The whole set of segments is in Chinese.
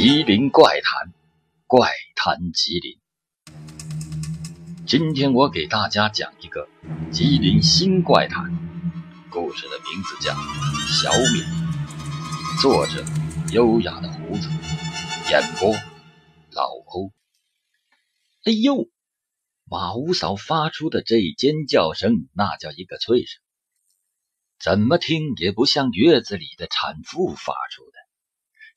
吉林怪谈，怪谈吉林。今天我给大家讲一个吉林新怪谈，故事的名字叫《小敏》，作者优雅的胡子，演播老欧。哎呦，马五嫂发出的这尖叫声，那叫一个脆声，怎么听也不像月子里的产妇发出的。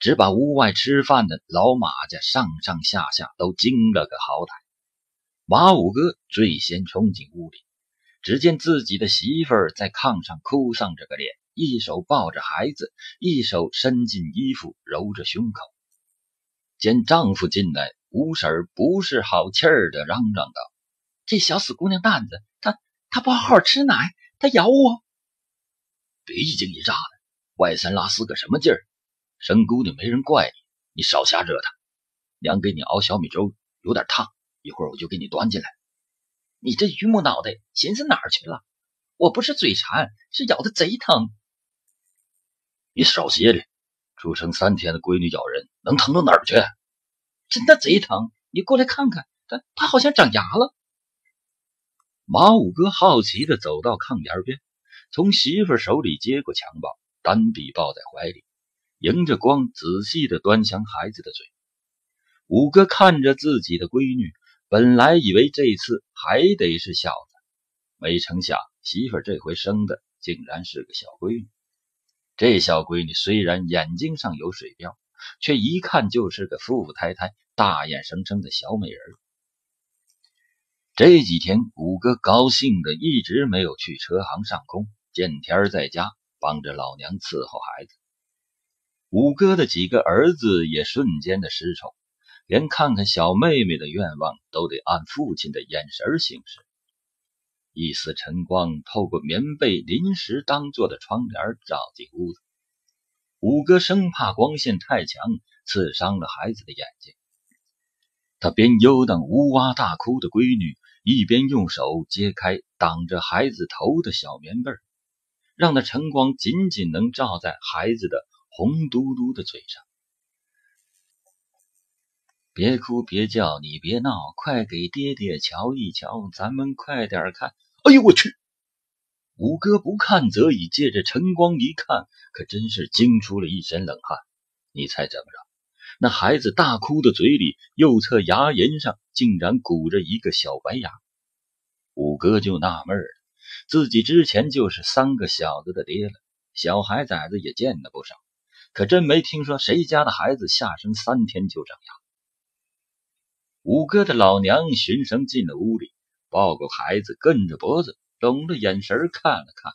只把屋外吃饭的老马家上上下下都惊了个好歹。马五哥最先冲进屋里，只见自己的媳妇儿在炕上哭丧着个脸，一手抱着孩子，一手伸进衣服揉着胸口。见丈夫进来，吴婶儿不是好气儿的嚷嚷道：“这小死姑娘蛋子，她她不好好吃奶，她咬我！别一惊一乍的，外三拉四个什么劲儿？”生姑娘没人怪你，你少瞎折腾。娘给你熬小米粥，有点烫，一会儿我就给你端进来。你这榆木脑袋，寻思哪儿去了？我不是嘴馋，是咬的贼疼。你少歇着，出生三天的闺女咬人，能疼到哪儿去？真的贼疼，你过来看看，她她好像长牙了。马五哥好奇的走到炕沿边，从媳妇手里接过襁褓，单臂抱在怀里。迎着光，仔细的端详孩子的嘴。五哥看着自己的闺女，本来以为这次还得是小子，没成想媳妇这回生的竟然是个小闺女。这小闺女虽然眼睛上有水标，却一看就是个富富态态、大眼生生的小美人。这几天，五哥高兴的一直没有去车行上工，见天在家帮着老娘伺候孩子。五哥的几个儿子也瞬间的失宠，连看看小妹妹的愿望都得按父亲的眼神行事。一丝晨光透过棉被临时当做的窗帘照进屋子，五哥生怕光线太强刺伤了孩子的眼睛，他边悠荡呜哇大哭的闺女，一边用手揭开挡着孩子头的小棉被，让那晨光仅仅能照在孩子的。红嘟嘟的嘴上，别哭别叫，你别闹，快给爹爹瞧一瞧，咱们快点看。哎呦我去！五哥不看则已，借着晨光一看，可真是惊出了一身冷汗。你猜怎么着？那孩子大哭的嘴里，右侧牙龈上竟然鼓着一个小白牙。五哥就纳闷了，自己之前就是三个小子的爹了，小孩崽子也见了不少。可真没听说谁家的孩子下生三天就长牙。五哥的老娘循声进了屋里，抱过孩子，跟着脖子，拢着眼神看了看。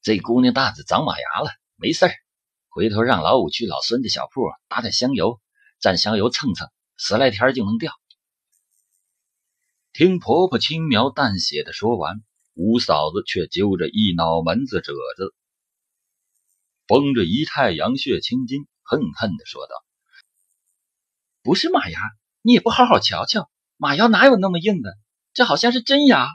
这姑娘大子长马牙了，没事儿，回头让老五去老孙的小铺打点香油，蘸香油蹭蹭，十来天就能掉。听婆婆轻描淡写的说完，五嫂子却揪着一脑门子褶子。绷着一太阳穴青筋，恨恨地说道：“不是马牙，你也不好好瞧瞧，马牙哪有那么硬的？这好像是真牙。”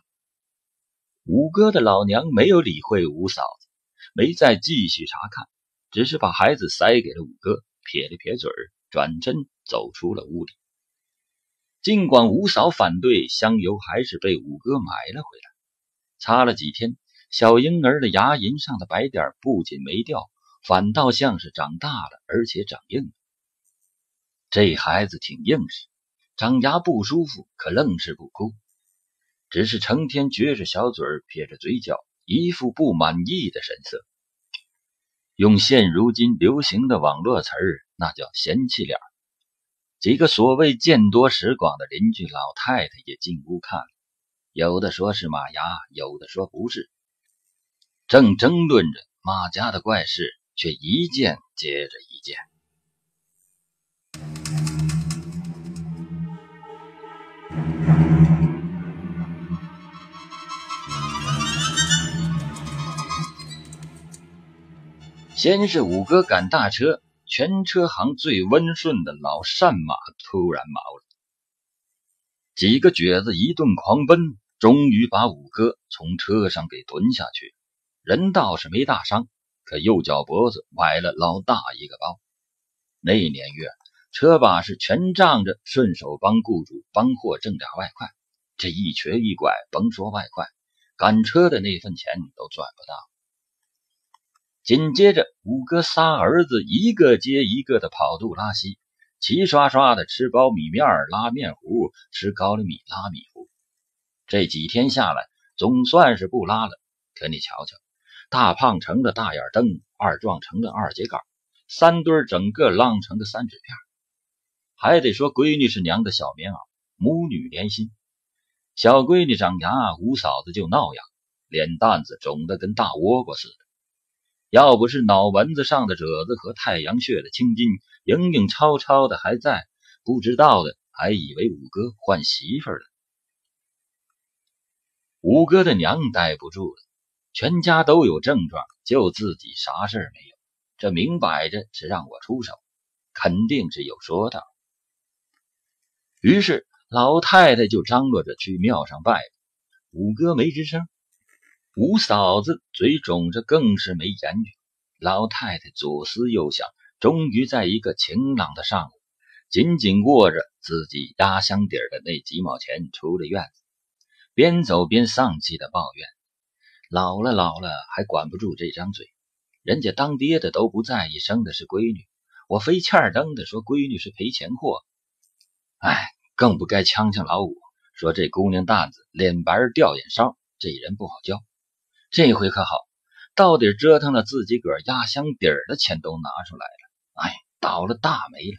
五哥的老娘没有理会五嫂子，没再继续查看，只是把孩子塞给了五哥，撇了撇嘴，转身走出了屋里。尽管五嫂反对，香油还是被五哥买了回来，擦了几天，小婴儿的牙龈上的白点不仅没掉。反倒像是长大了，而且长硬了。这孩子挺硬实，长牙不舒服，可愣是不哭，只是成天撅着小嘴，撇着嘴角，一副不满意的神色。用现如今流行的网络词儿，那叫嫌弃脸。几个所谓见多识广的邻居老太太也进屋看了，有的说是马牙，有的说不是，正争论着马家的怪事。却一件接着一件。先是五哥赶大车，全车行最温顺的老善马突然毛了，几个蹶子一顿狂奔，终于把五哥从车上给蹲下去，人倒是没大伤。可右脚脖子崴了老大一个包。那年月，车把是全仗着顺手帮雇主帮货挣点外快，这一瘸一拐，甭说外快，赶车的那份钱都赚不到。紧接着，五哥仨儿子一个接一个的跑肚拉稀，齐刷刷的吃苞米面拉面糊，吃高粱米拉米糊。这几天下来，总算是不拉了。可你瞧瞧，大胖成了大眼灯，二壮成了二节杆，三堆整个浪成个三纸片。还得说，闺女是娘的小棉袄，母女连心。小闺女长牙，五嫂子就闹痒，脸蛋子肿得跟大倭瓜似的。要不是脑门子上的褶子和太阳穴的青筋影影绰绰的还在，不知道的还以为五哥换媳妇了。五哥的娘待不住了，全家都有症状，就自己啥事没有，这明摆着是让我出手，肯定是有说道。于是老太太就张罗着去庙上拜，五哥没吱声。五嫂子嘴肿着，更是没言语。老太太左思右想，终于在一个晴朗的上午，紧紧握着自己压箱底儿的那几毛钱出了院子，边走边丧气的抱怨：“老了老了，还管不住这张嘴。人家当爹的都不在意生的是闺女，我非欠儿登的说闺女是赔钱货。哎，更不该呛呛老五，说这姑娘担子脸白掉眼梢，这人不好教。”这回可好，到底折腾了自己个压箱底儿的钱都拿出来了，哎，倒了大霉了。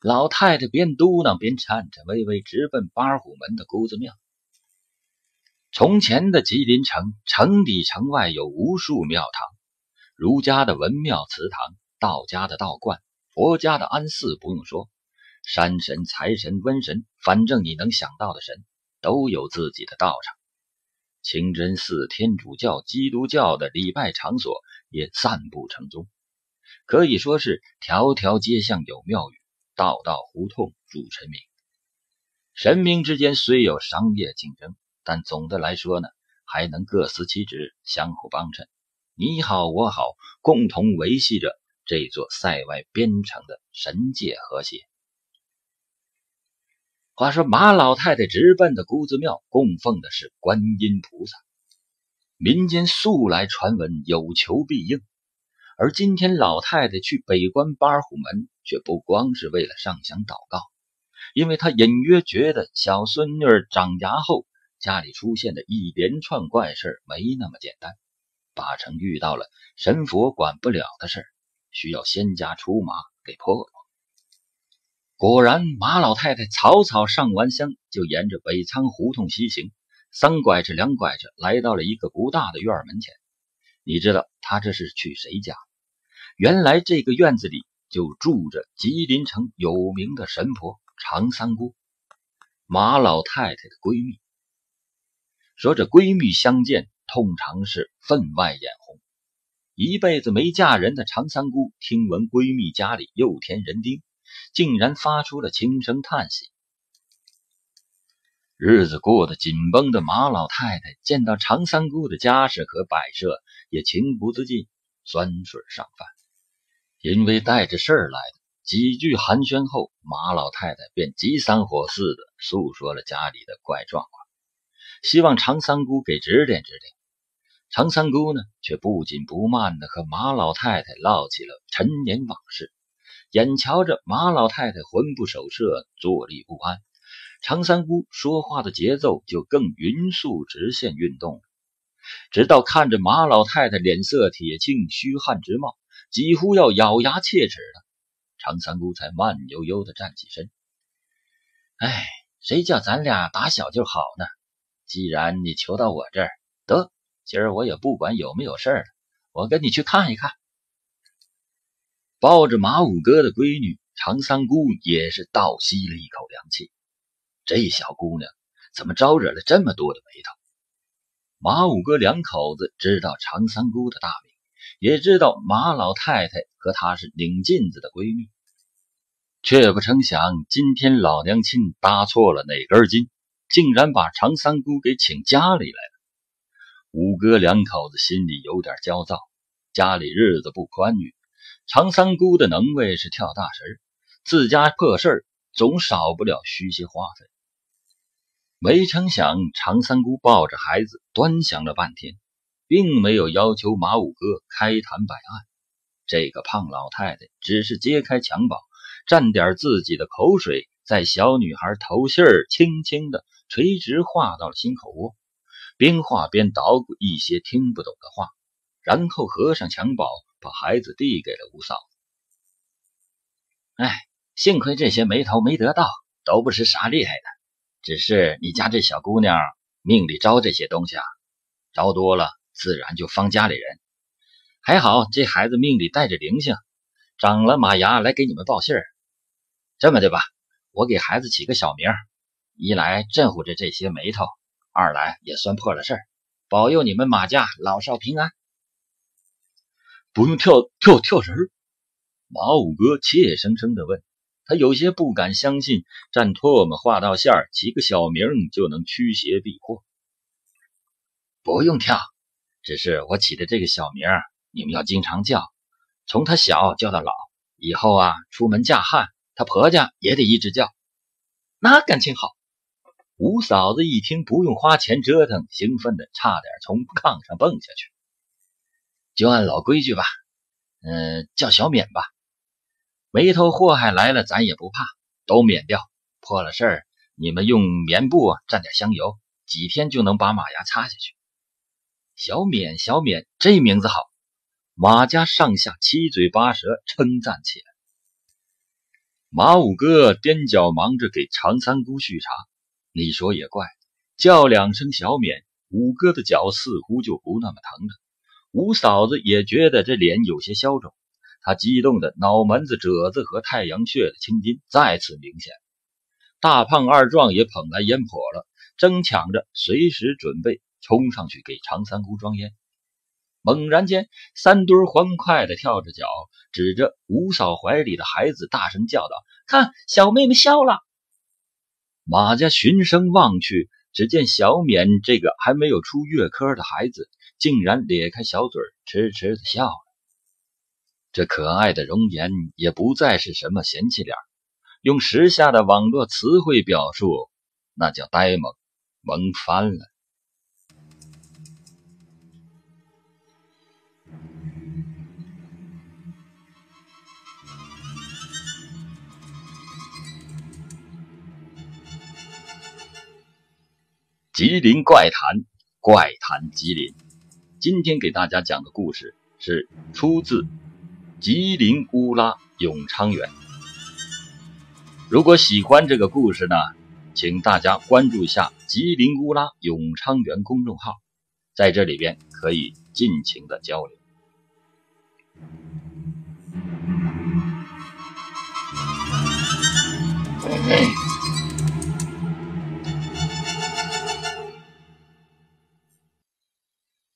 老太太边嘟囔边颤颤巍巍直奔八虎门的姑子庙。从前的吉林城，城里城外有无数庙堂，儒家的文庙祠堂，道家的道观，佛家的安寺，不用说，山神、财神、瘟神，反正你能想到的神，都有自己的道场。清真寺、天主教、基督教的礼拜场所也散布成宗，可以说是条条街巷有庙宇，道道胡同住神明。神明之间虽有商业竞争，但总的来说呢，还能各司其职，相互帮衬，你好我好，共同维系着这座塞外边城的神界和谐。话说马老太太直奔的姑子庙，供奉的是观音菩萨。民间素来传闻有求必应，而今天老太太去北关八虎门，却不光是为了上香祷告，因为她隐约觉得小孙女长牙后，家里出现的一连串怪事没那么简单，八成遇到了神佛管不了的事需要仙家出马给破了。果然，马老太太草草上完香，就沿着北仓胡同西行，三拐着两拐着，来到了一个不大的院门前。你知道她这是去谁家？原来这个院子里就住着吉林城有名的神婆常三姑，马老太太的闺蜜。说这闺蜜相见，通常是分外眼红。一辈子没嫁人的常三姑，听闻闺蜜家里又添人丁。竟然发出了轻声叹息。日子过得紧绷的马老太太见到常三姑的家事和摆设，也情不自禁酸水上饭。因为带着事儿来的，几句寒暄后，马老太太便急三火四的诉说了家里的怪状况，希望常三姑给指点指点。常三姑呢，却不紧不慢的和马老太太唠起了陈年往事。眼瞧着马老太太魂不守舍，坐立不安，常三姑说话的节奏就更匀速直线运动了。直到看着马老太太脸色铁青，虚汗直冒，几乎要咬牙切齿了，常三姑才慢悠悠地站起身。哎，谁叫咱俩打小就好呢？既然你求到我这儿，得，今儿我也不管有没有事儿了，我跟你去看一看。抱着马五哥的闺女常三姑也是倒吸了一口凉气。这小姑娘怎么招惹了这么多的霉头？马五哥两口子知道常三姑的大名，也知道马老太太和她是拧镜子的闺蜜，却不成想今天老娘亲搭错了哪根筋，竟然把常三姑给请家里来了。五哥两口子心里有点焦躁。家里日子不宽裕，常三姑的能为是跳大神，自家破事儿总少不了虚些花费。没成想，常三姑抱着孩子端详了半天，并没有要求马五哥开坛摆案。这个胖老太太只是揭开襁褓，蘸点自己的口水，在小女孩头心儿轻轻的垂直画到了心口窝，边画边捣鼓一些听不懂的话，然后合上襁褓，把孩子递给了吴嫂。哎，幸亏这些眉头没得到，都不是啥厉害的。只是你家这小姑娘命里招这些东西啊，招多了自然就方家里人。还好这孩子命里带着灵性，长了马牙来给你们报信儿。这么的吧，我给孩子起个小名，一来镇护着这些眉头，二来也算破了事儿，保佑你们马家老少平安。不用跳跳跳绳，马五哥怯生生的问。他有些不敢相信，蘸唾沫画道线儿，起个小名就能驱邪避祸。不用跳，只是我起的这个小名，你们要经常叫，从他小叫到老。以后啊，出门嫁汉，他婆家也得一直叫。那感情好。吴嫂子一听不用花钱折腾，兴奋的差点从炕上蹦下去。就按老规矩吧，嗯，叫小免吧。眉头祸害来了，咱也不怕，都免掉。破了事儿，你们用棉布蘸点香油，几天就能把马牙擦下去。小免，小免，这名字好。马家上下七嘴八舌称赞起来。马五哥踮脚忙着给常三姑续茶。你说也怪，叫两声小免，五哥的脚似乎就不那么疼了。五嫂子也觉得这脸有些消肿。她激动的脑门子褶子和太阳穴的青筋再次明显，大胖二壮也捧来烟火了，争抢着随时准备冲上去给常三姑装烟。猛然间，三墩欢快的跳着脚，指着五嫂怀里的孩子大声叫道：“看，小妹妹笑了！”马家循声望去，只见小冕这个还没有出月科的孩子，竟然咧开小嘴，痴痴的笑了。这可爱的容颜也不再是什么嫌弃脸，用时下的网络词汇表述，那叫呆萌，萌翻了。吉林怪谈怪谈吉林。今天给大家讲的故事是出自吉林乌拉永昌园。如果喜欢这个故事呢请大家关注一下吉林乌拉永昌园公众号在这里边可以尽情的交流。